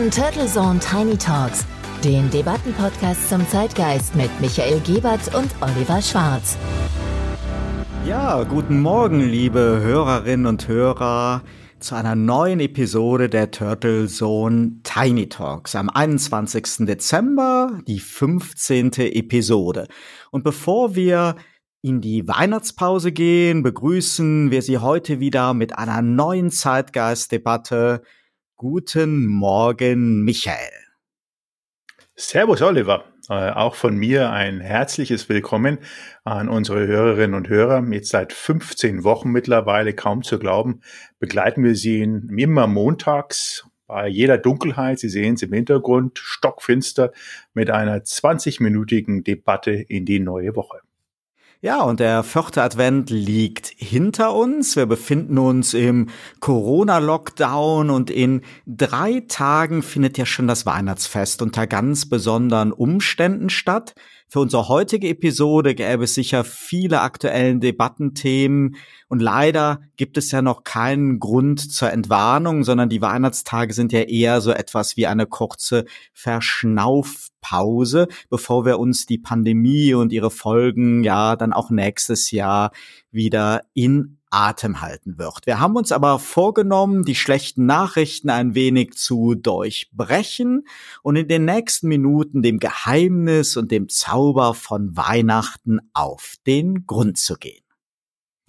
Hören Turtle Zone Tiny Talks, den Debattenpodcast zum Zeitgeist mit Michael Gebert und Oliver Schwarz. Ja, guten Morgen, liebe Hörerinnen und Hörer, zu einer neuen Episode der Turtle Zone Tiny Talks am 21. Dezember, die 15. Episode. Und bevor wir in die Weihnachtspause gehen, begrüßen wir Sie heute wieder mit einer neuen Zeitgeistdebatte. Guten Morgen, Michael. Servus, Oliver. Äh, auch von mir ein herzliches Willkommen an unsere Hörerinnen und Hörer. Jetzt seit 15 Wochen mittlerweile, kaum zu glauben, begleiten wir Sie immer montags bei jeder Dunkelheit. Sie sehen es im Hintergrund, stockfinster, mit einer 20-minütigen Debatte in die neue Woche. Ja, und der vierte Advent liegt hinter uns. Wir befinden uns im Corona-Lockdown und in drei Tagen findet ja schon das Weihnachtsfest unter ganz besonderen Umständen statt. Für unsere heutige Episode gäbe es sicher viele aktuellen Debattenthemen. Und leider gibt es ja noch keinen Grund zur Entwarnung, sondern die Weihnachtstage sind ja eher so etwas wie eine kurze Verschnaufpause, bevor wir uns die Pandemie und ihre Folgen ja dann auch nächstes Jahr wieder in Atem halten wird. Wir haben uns aber vorgenommen, die schlechten Nachrichten ein wenig zu durchbrechen und in den nächsten Minuten dem Geheimnis und dem Zauber von Weihnachten auf den Grund zu gehen.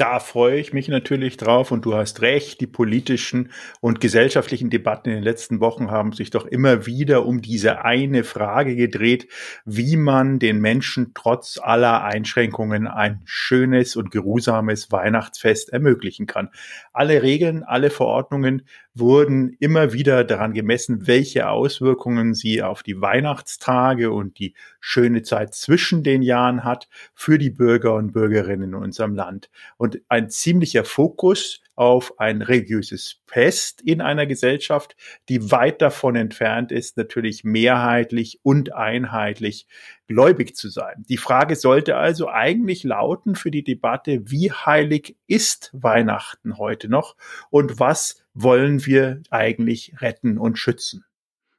Da freue ich mich natürlich drauf und du hast recht, die politischen und gesellschaftlichen Debatten in den letzten Wochen haben sich doch immer wieder um diese eine Frage gedreht, wie man den Menschen trotz aller Einschränkungen ein schönes und geruhsames Weihnachtsfest ermöglichen kann. Alle Regeln, alle Verordnungen wurden immer wieder daran gemessen, welche Auswirkungen sie auf die Weihnachtstage und die schöne Zeit zwischen den Jahren hat für die Bürger und Bürgerinnen in unserem Land. Und ein ziemlicher Fokus auf ein religiöses Fest in einer Gesellschaft, die weit davon entfernt ist, natürlich mehrheitlich und einheitlich gläubig zu sein. Die Frage sollte also eigentlich lauten für die Debatte, wie heilig ist Weihnachten heute noch und was wollen wir eigentlich retten und schützen?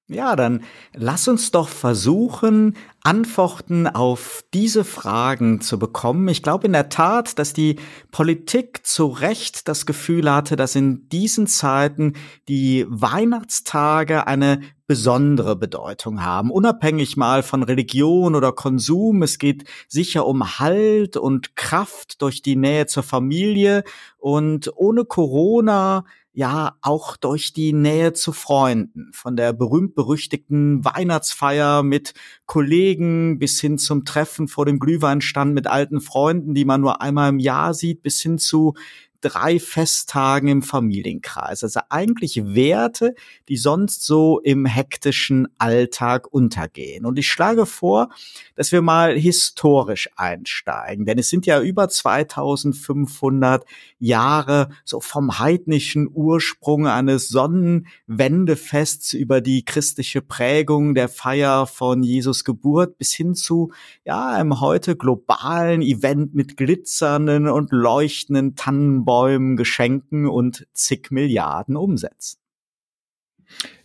Ja, dann lass uns doch versuchen, Antworten auf diese Fragen zu bekommen. Ich glaube in der Tat, dass die Politik zu Recht das Gefühl hatte, dass in diesen Zeiten die Weihnachtstage eine besondere Bedeutung haben, unabhängig mal von Religion oder Konsum. Es geht sicher um Halt und Kraft durch die Nähe zur Familie und ohne Corona ja auch durch die Nähe zu Freunden, von der berühmt-berüchtigten Weihnachtsfeier mit Kollegen bis hin zum Treffen vor dem Glühweinstand mit alten Freunden, die man nur einmal im Jahr sieht, bis hin zu drei Festtagen im Familienkreis. Also eigentlich Werte, die sonst so im hektischen Alltag untergehen. Und ich schlage vor, dass wir mal historisch einsteigen, denn es sind ja über 2500 Jahre so vom heidnischen Ursprung eines Sonnenwendefests über die christliche Prägung der Feier von Jesus Geburt bis hin zu ja einem heute globalen Event mit glitzernden und leuchtenden Tannenbäumen Bäumen, Geschenken und zig Milliarden Umsätzen.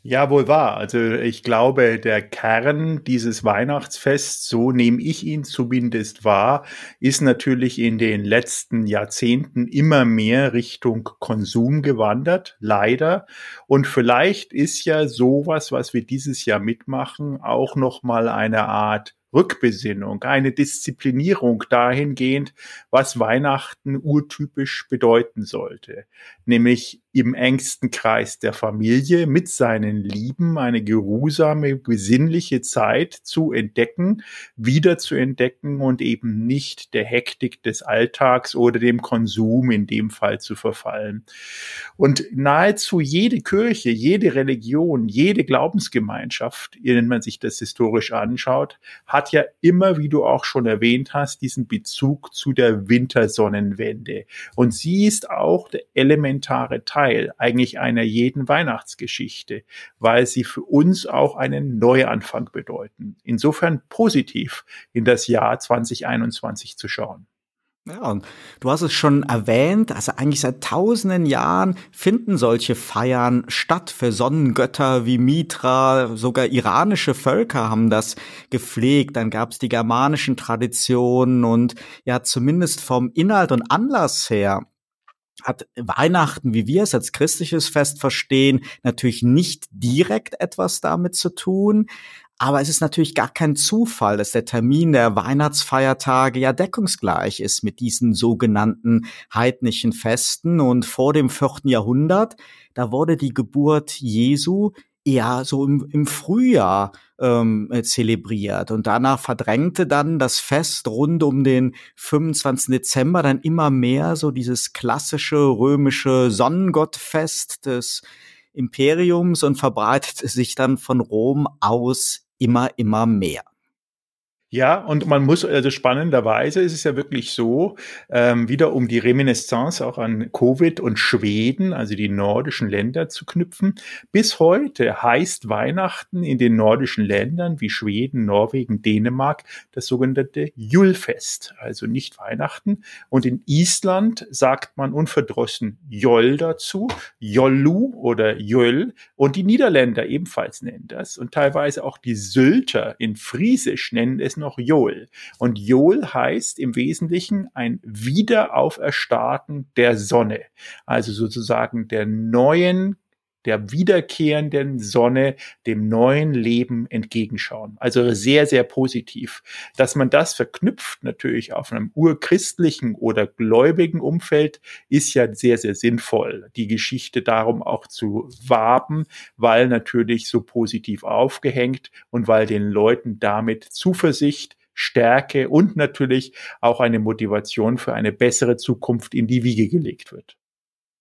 Ja, wohl wahr. Also ich glaube, der Kern dieses Weihnachtsfests, so nehme ich ihn zumindest wahr, ist natürlich in den letzten Jahrzehnten immer mehr Richtung Konsum gewandert, leider. Und vielleicht ist ja sowas, was wir dieses Jahr mitmachen, auch noch mal eine Art Rückbesinnung, eine Disziplinierung dahingehend, was Weihnachten urtypisch bedeuten sollte, nämlich im engsten Kreis der Familie mit seinen Lieben eine geruhsame, besinnliche Zeit zu entdecken, wieder zu entdecken und eben nicht der Hektik des Alltags oder dem Konsum in dem Fall zu verfallen. Und nahezu jede Kirche, jede Religion, jede Glaubensgemeinschaft, wenn man sich das historisch anschaut, hat ja immer, wie du auch schon erwähnt hast, diesen Bezug zu der Wintersonnenwende. Und sie ist auch der elementare Teil eigentlich einer jeden Weihnachtsgeschichte, weil sie für uns auch einen Neuanfang bedeuten. Insofern positiv in das Jahr 2021 zu schauen. Ja, du hast es schon erwähnt, also eigentlich seit tausenden Jahren finden solche Feiern statt für Sonnengötter wie Mitra, sogar iranische Völker haben das gepflegt, dann gab es die germanischen Traditionen und ja, zumindest vom Inhalt und Anlass her hat Weihnachten, wie wir es als christliches Fest verstehen, natürlich nicht direkt etwas damit zu tun, aber es ist natürlich gar kein Zufall, dass der Termin der Weihnachtsfeiertage ja deckungsgleich ist mit diesen sogenannten heidnischen Festen. Und vor dem vierten Jahrhundert, da wurde die Geburt Jesu eher so im, im Frühjahr ähm, äh, zelebriert. Und danach verdrängte dann das Fest rund um den 25. Dezember dann immer mehr so dieses klassische römische Sonnengottfest des Imperiums und verbreitete sich dann von Rom aus immer, immer mehr. Ja, und man muss, also spannenderweise ist es ja wirklich so, ähm, wieder um die Reminiscence auch an Covid und Schweden, also die nordischen Länder zu knüpfen. Bis heute heißt Weihnachten in den nordischen Ländern wie Schweden, Norwegen, Dänemark das sogenannte Julfest, also nicht Weihnachten. Und in Island sagt man unverdrossen Jol dazu, Jollu oder Jöl. Und die Niederländer ebenfalls nennen das. Und teilweise auch die Sylter in Friesisch nennen es noch Joel. Und Joel heißt im Wesentlichen ein Wiederauferstarken der Sonne. Also sozusagen der neuen der wiederkehrenden Sonne, dem neuen Leben entgegenschauen. Also sehr, sehr positiv. Dass man das verknüpft natürlich auf einem urchristlichen oder gläubigen Umfeld, ist ja sehr, sehr sinnvoll. Die Geschichte darum auch zu waben, weil natürlich so positiv aufgehängt und weil den Leuten damit Zuversicht, Stärke und natürlich auch eine Motivation für eine bessere Zukunft in die Wiege gelegt wird.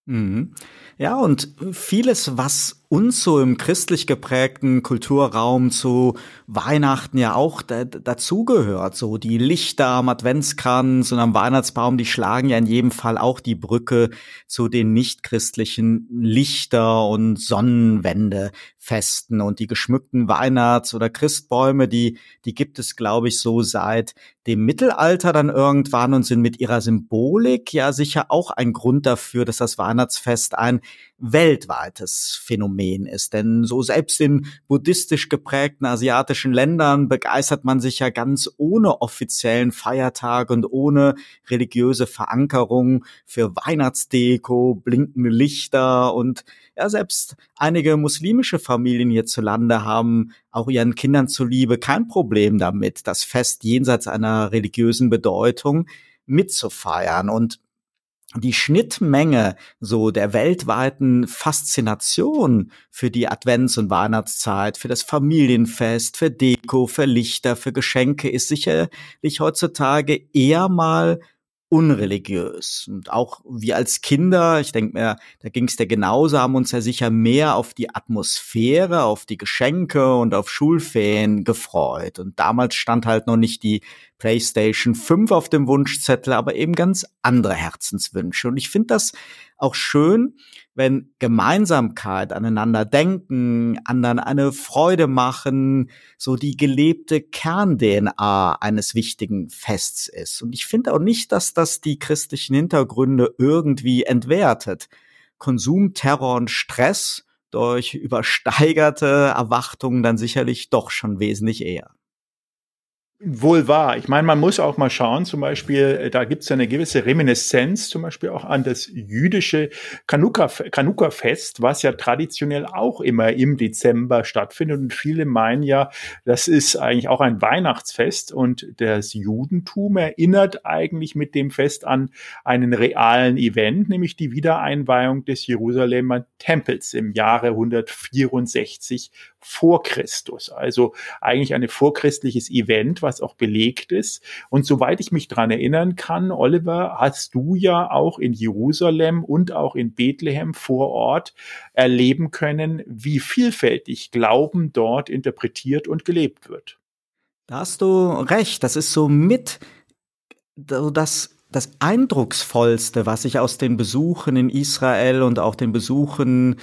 Mhm. Ja, und vieles, was uns so im christlich geprägten Kulturraum zu Weihnachten ja auch da, dazugehört. So die Lichter am Adventskranz und am Weihnachtsbaum, die schlagen ja in jedem Fall auch die Brücke zu den nichtchristlichen Lichter- und Sonnenwendefesten und die geschmückten Weihnachts- oder Christbäume, die, die gibt es, glaube ich, so seit dem Mittelalter dann irgendwann und sind mit ihrer Symbolik ja sicher auch ein Grund dafür, dass das Weihnachtsfest ein weltweites Phänomen ist. Denn so selbst in buddhistisch geprägten asiatischen Ländern begeistert man sich ja ganz ohne offiziellen Feiertag und ohne religiöse Verankerung für Weihnachtsdeko, blinkende Lichter und ja, selbst einige muslimische Familien hierzulande haben auch ihren Kindern zuliebe kein Problem damit, das Fest jenseits einer religiösen Bedeutung mitzufeiern. Und die Schnittmenge so der weltweiten Faszination für die Advents- und Weihnachtszeit, für das Familienfest, für Deko, für Lichter, für Geschenke ist sicherlich heutzutage eher mal unreligiös. Und auch wir als Kinder, ich denke mir, da ging es dir genauso, haben uns ja sicher mehr auf die Atmosphäre, auf die Geschenke und auf Schulferien gefreut. Und damals stand halt noch nicht die PlayStation 5 auf dem Wunschzettel, aber eben ganz andere Herzenswünsche. Und ich finde das auch schön, wenn Gemeinsamkeit, aneinander denken, anderen eine Freude machen, so die gelebte Kern-DNA eines wichtigen Fests ist. Und ich finde auch nicht, dass das die christlichen Hintergründe irgendwie entwertet. Konsum, Terror und Stress durch übersteigerte Erwartungen dann sicherlich doch schon wesentlich eher. Wohl wahr. Ich meine, man muss auch mal schauen, zum Beispiel, äh, da gibt es eine gewisse Reminiszenz, zum Beispiel auch an das jüdische Chanukka-Fest, was ja traditionell auch immer im Dezember stattfindet. Und viele meinen ja, das ist eigentlich auch ein Weihnachtsfest. Und das Judentum erinnert eigentlich mit dem Fest an einen realen Event, nämlich die Wiedereinweihung des Jerusalemer Tempels im Jahre 164 vor Christus. Also eigentlich ein vorchristliches Event, was auch belegt ist. Und soweit ich mich dran erinnern kann, Oliver, hast du ja auch in Jerusalem und auch in Bethlehem vor Ort erleben können, wie vielfältig Glauben dort interpretiert und gelebt wird. Da hast du recht. Das ist so mit das das eindrucksvollste, was ich aus den Besuchen in Israel und auch den Besuchen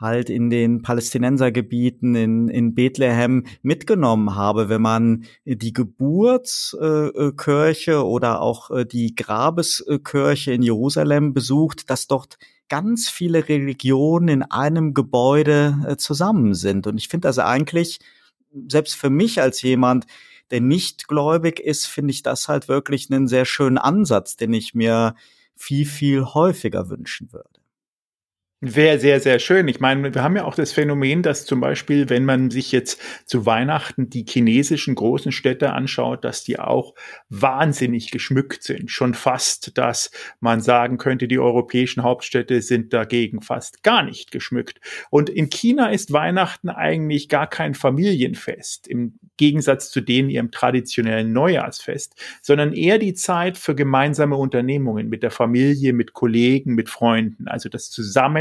halt in den Palästinensergebieten in, in Bethlehem mitgenommen habe, wenn man die Geburtskirche oder auch äh, die Grabeskirche in Jerusalem besucht, dass dort ganz viele Religionen in einem Gebäude äh, zusammen sind. Und ich finde das eigentlich, selbst für mich als jemand, der nicht gläubig ist, finde ich das halt wirklich einen sehr schönen Ansatz, den ich mir viel, viel häufiger wünschen würde. Wäre sehr, sehr schön. Ich meine, wir haben ja auch das Phänomen, dass zum Beispiel, wenn man sich jetzt zu Weihnachten die chinesischen großen Städte anschaut, dass die auch wahnsinnig geschmückt sind. Schon fast, dass man sagen könnte, die europäischen Hauptstädte sind dagegen fast gar nicht geschmückt. Und in China ist Weihnachten eigentlich gar kein Familienfest. Im Gegensatz zu denen ihrem traditionellen Neujahrsfest, sondern eher die Zeit für gemeinsame Unternehmungen mit der Familie, mit Kollegen, mit Freunden. Also das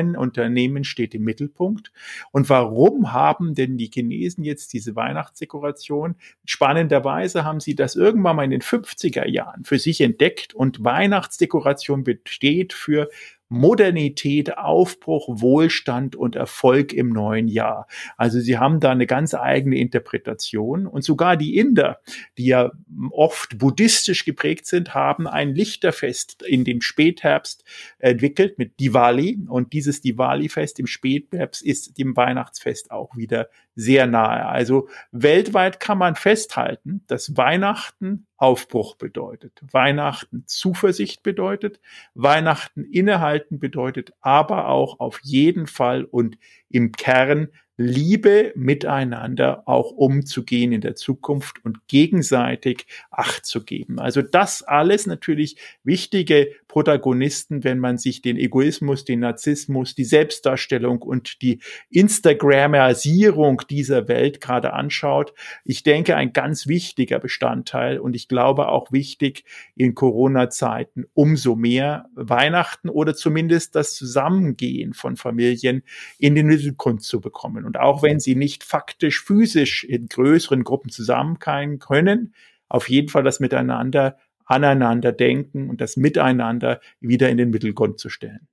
Zusammenunternehmen steht im Mittelpunkt. Und warum haben denn die Chinesen jetzt diese Weihnachtsdekoration? Spannenderweise haben sie das irgendwann mal in den 50er Jahren für sich entdeckt und Weihnachtsdekoration besteht für Modernität, Aufbruch, Wohlstand und Erfolg im neuen Jahr. Also sie haben da eine ganz eigene Interpretation und sogar die Inder, die ja oft buddhistisch geprägt sind, haben ein Lichterfest in dem Spätherbst entwickelt mit Diwali und dieses Diwali-Fest im Spätherbst ist dem Weihnachtsfest auch wieder sehr nahe. Also weltweit kann man festhalten, dass Weihnachten Aufbruch bedeutet, Weihnachten Zuversicht bedeutet, Weihnachten innehalten bedeutet, aber auch auf jeden Fall und im Kern Liebe miteinander auch umzugehen in der Zukunft und gegenseitig Acht zu geben. Also das alles natürlich wichtige Protagonisten, wenn man sich den Egoismus, den Narzissmus, die Selbstdarstellung und die Instagramerisierung dieser Welt gerade anschaut. Ich denke, ein ganz wichtiger Bestandteil und ich glaube auch wichtig in Corona-Zeiten umso mehr Weihnachten oder zumindest das Zusammengehen von Familien in den Mittelgrund zu bekommen. Und auch wenn sie nicht faktisch, physisch in größeren Gruppen zusammenkommen können, auf jeden Fall das Miteinander, aneinander denken und das Miteinander wieder in den Mittelgrund zu stellen.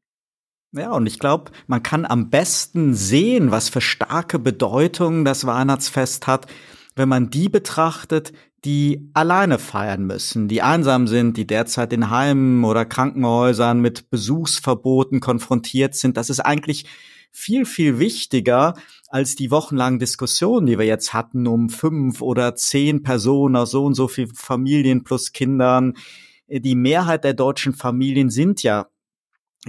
Ja, und ich glaube, man kann am besten sehen, was für starke Bedeutung das Weihnachtsfest hat, wenn man die betrachtet, die alleine feiern müssen, die einsam sind, die derzeit in Heimen oder Krankenhäusern mit Besuchsverboten konfrontiert sind. Das ist eigentlich viel, viel wichtiger als die wochenlangen Diskussionen, die wir jetzt hatten, um fünf oder zehn Personen aus so und so viel Familien plus Kindern. Die Mehrheit der deutschen Familien sind ja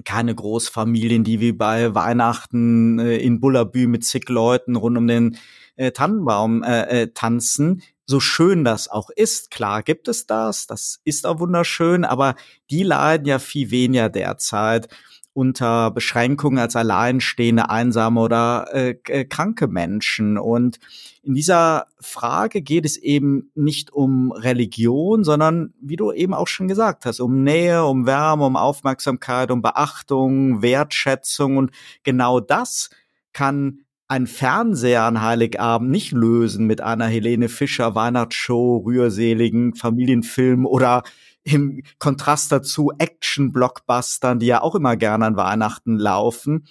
keine Großfamilien, die wie bei Weihnachten äh, in Bullabü mit zig Leuten rund um den äh, Tannenbaum äh, äh, tanzen. So schön das auch ist, klar gibt es das, das ist auch wunderschön, aber die leiden ja viel weniger derzeit unter Beschränkungen als alleinstehende, einsame oder äh, äh, kranke Menschen. Und in dieser Frage geht es eben nicht um Religion, sondern, wie du eben auch schon gesagt hast, um Nähe, um Wärme, um Aufmerksamkeit, um Beachtung, Wertschätzung. Und genau das kann ein Fernseher an Heiligabend nicht lösen mit einer Helene Fischer Weihnachtsshow, rührseligen Familienfilm oder im Kontrast dazu Action-Blockbustern, die ja auch immer gerne an Weihnachten laufen.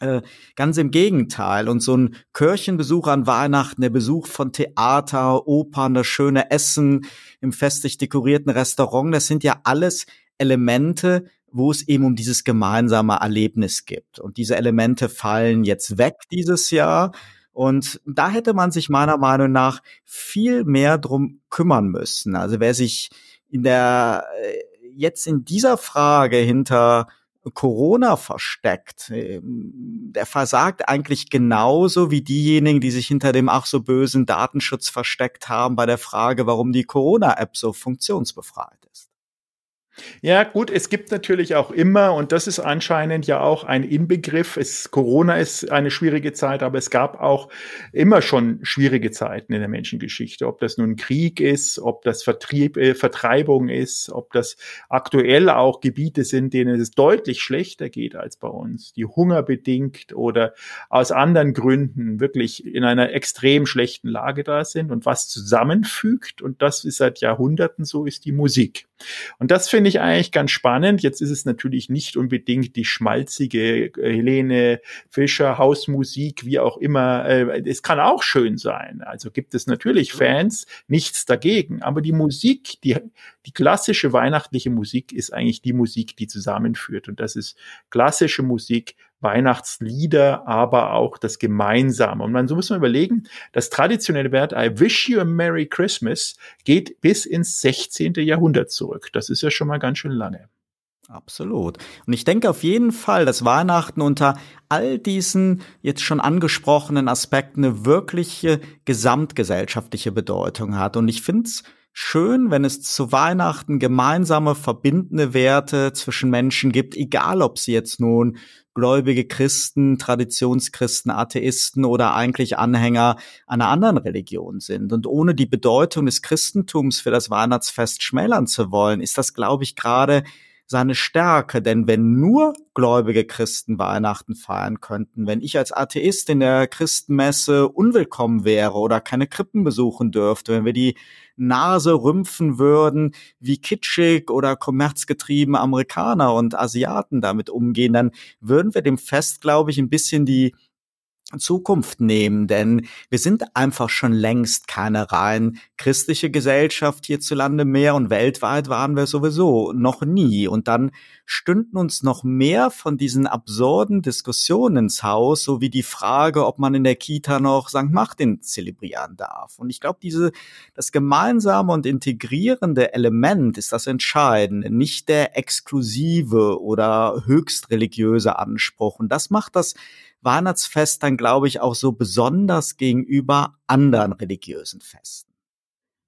Äh, ganz im Gegenteil. Und so ein Kirchenbesuch an Weihnachten, der Besuch von Theater, Opern, das schöne Essen im festlich dekorierten Restaurant, das sind ja alles Elemente, wo es eben um dieses gemeinsame Erlebnis gibt. Und diese Elemente fallen jetzt weg dieses Jahr. Und da hätte man sich meiner Meinung nach viel mehr drum kümmern müssen. Also wer sich in der äh, jetzt in dieser Frage hinter Corona versteckt, ähm, der versagt eigentlich genauso wie diejenigen, die sich hinter dem ach so bösen Datenschutz versteckt haben bei der Frage, warum die Corona-App so funktionsbefreit. Ja, gut, es gibt natürlich auch immer, und das ist anscheinend ja auch ein Inbegriff, es, Corona ist eine schwierige Zeit, aber es gab auch immer schon schwierige Zeiten in der Menschengeschichte. Ob das nun Krieg ist, ob das Vertrieb, äh, Vertreibung ist, ob das aktuell auch Gebiete sind, denen es deutlich schlechter geht als bei uns, die hungerbedingt oder aus anderen Gründen wirklich in einer extrem schlechten Lage da sind und was zusammenfügt, und das ist seit Jahrhunderten so, ist die Musik. Und das finde finde ich eigentlich ganz spannend. Jetzt ist es natürlich nicht unbedingt die schmalzige äh, Helene Fischer Hausmusik, wie auch immer. Äh, es kann auch schön sein. Also gibt es natürlich Fans, nichts dagegen. Aber die Musik, die, die klassische weihnachtliche Musik ist eigentlich die Musik, die zusammenführt. Und das ist klassische Musik, Weihnachtslieder, aber auch das Gemeinsame. Und man so muss man überlegen, das traditionelle Wert I wish you a Merry Christmas geht bis ins 16. Jahrhundert zurück. Das ist ja schon mal ganz schön lange. Absolut. Und ich denke auf jeden Fall, dass Weihnachten unter all diesen jetzt schon angesprochenen Aspekten eine wirkliche gesamtgesellschaftliche Bedeutung hat. Und ich finde es schön, wenn es zu Weihnachten gemeinsame verbindende Werte zwischen Menschen gibt, egal ob sie jetzt nun gläubige Christen, Traditionschristen, Atheisten oder eigentlich Anhänger einer anderen Religion sind. Und ohne die Bedeutung des Christentums für das Weihnachtsfest schmälern zu wollen, ist das, glaube ich, gerade seine Stärke. Denn wenn nur gläubige Christen Weihnachten feiern könnten, wenn ich als Atheist in der Christenmesse unwillkommen wäre oder keine Krippen besuchen dürfte, wenn wir die Nase rümpfen würden, wie kitschig oder kommerzgetrieben Amerikaner und Asiaten damit umgehen, dann würden wir dem Fest, glaube ich, ein bisschen die Zukunft nehmen, denn wir sind einfach schon längst keine rein christliche Gesellschaft hierzulande mehr und weltweit waren wir sowieso noch nie. Und dann stünden uns noch mehr von diesen absurden Diskussionen ins Haus, so wie die Frage, ob man in der Kita noch St. Martin zelebrieren darf. Und ich glaube, diese, das gemeinsame und integrierende Element ist das Entscheidende, nicht der exklusive oder höchst religiöse Anspruch. Und das macht das Weihnachtsfest dann, glaube ich, auch so besonders gegenüber anderen religiösen Festen.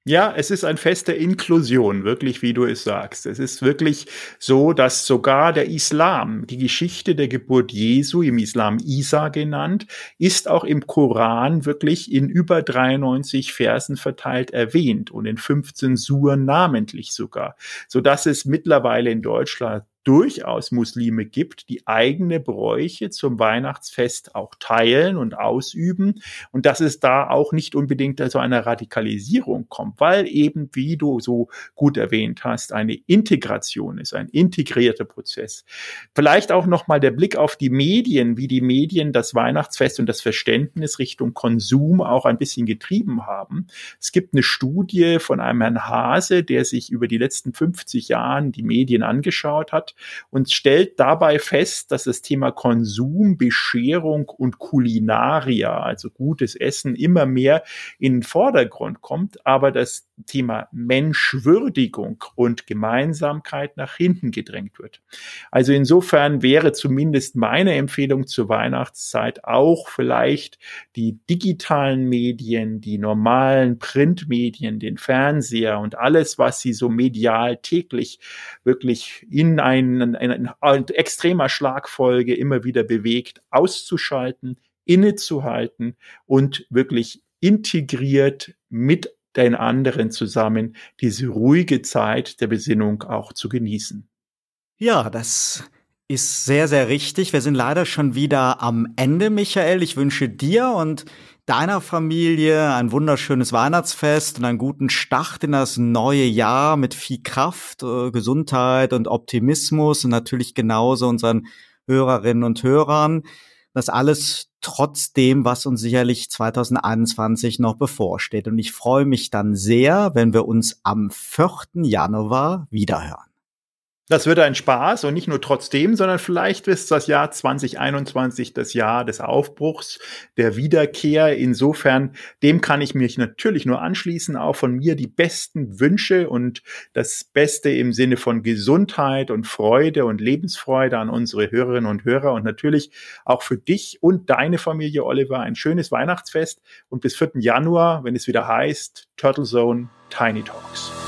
Ja, es ist ein Fest der Inklusion, wirklich, wie du es sagst. Es ist wirklich so, dass sogar der Islam, die Geschichte der Geburt Jesu, im Islam Isa genannt, ist auch im Koran wirklich in über 93 Versen verteilt erwähnt und in 15 Suren namentlich sogar, so dass es mittlerweile in Deutschland durchaus Muslime gibt, die eigene Bräuche zum Weihnachtsfest auch teilen und ausüben und dass es da auch nicht unbedingt zu einer Radikalisierung kommt, weil eben, wie du so gut erwähnt hast, eine Integration ist, ein integrierter Prozess. Vielleicht auch nochmal der Blick auf die Medien, wie die Medien das Weihnachtsfest und das Verständnis Richtung Konsum auch ein bisschen getrieben haben. Es gibt eine Studie von einem Herrn Hase, der sich über die letzten 50 Jahren die Medien angeschaut hat und stellt dabei fest, dass das Thema Konsum, Bescherung und Kulinaria, also gutes Essen, immer mehr in den Vordergrund kommt, aber das Thema Menschwürdigung und Gemeinsamkeit nach hinten gedrängt wird. Also insofern wäre zumindest meine Empfehlung zur Weihnachtszeit auch vielleicht die digitalen Medien, die normalen Printmedien, den Fernseher und alles, was sie so medial täglich wirklich in ein in, in, in extremer Schlagfolge immer wieder bewegt, auszuschalten, innezuhalten und wirklich integriert mit den anderen zusammen diese ruhige Zeit der Besinnung auch zu genießen. Ja, das ist sehr, sehr richtig. Wir sind leider schon wieder am Ende, Michael. Ich wünsche dir und deiner Familie ein wunderschönes Weihnachtsfest und einen guten Start in das neue Jahr mit viel Kraft, äh, Gesundheit und Optimismus und natürlich genauso unseren Hörerinnen und Hörern. Das alles trotzdem, was uns sicherlich 2021 noch bevorsteht. Und ich freue mich dann sehr, wenn wir uns am 4. Januar wiederhören. Das wird ein Spaß und nicht nur trotzdem, sondern vielleicht ist das Jahr 2021 das Jahr des Aufbruchs, der Wiederkehr. Insofern, dem kann ich mich natürlich nur anschließen. Auch von mir die besten Wünsche und das Beste im Sinne von Gesundheit und Freude und Lebensfreude an unsere Hörerinnen und Hörer und natürlich auch für dich und deine Familie, Oliver, ein schönes Weihnachtsfest und bis 4. Januar, wenn es wieder heißt Turtle Zone Tiny Talks.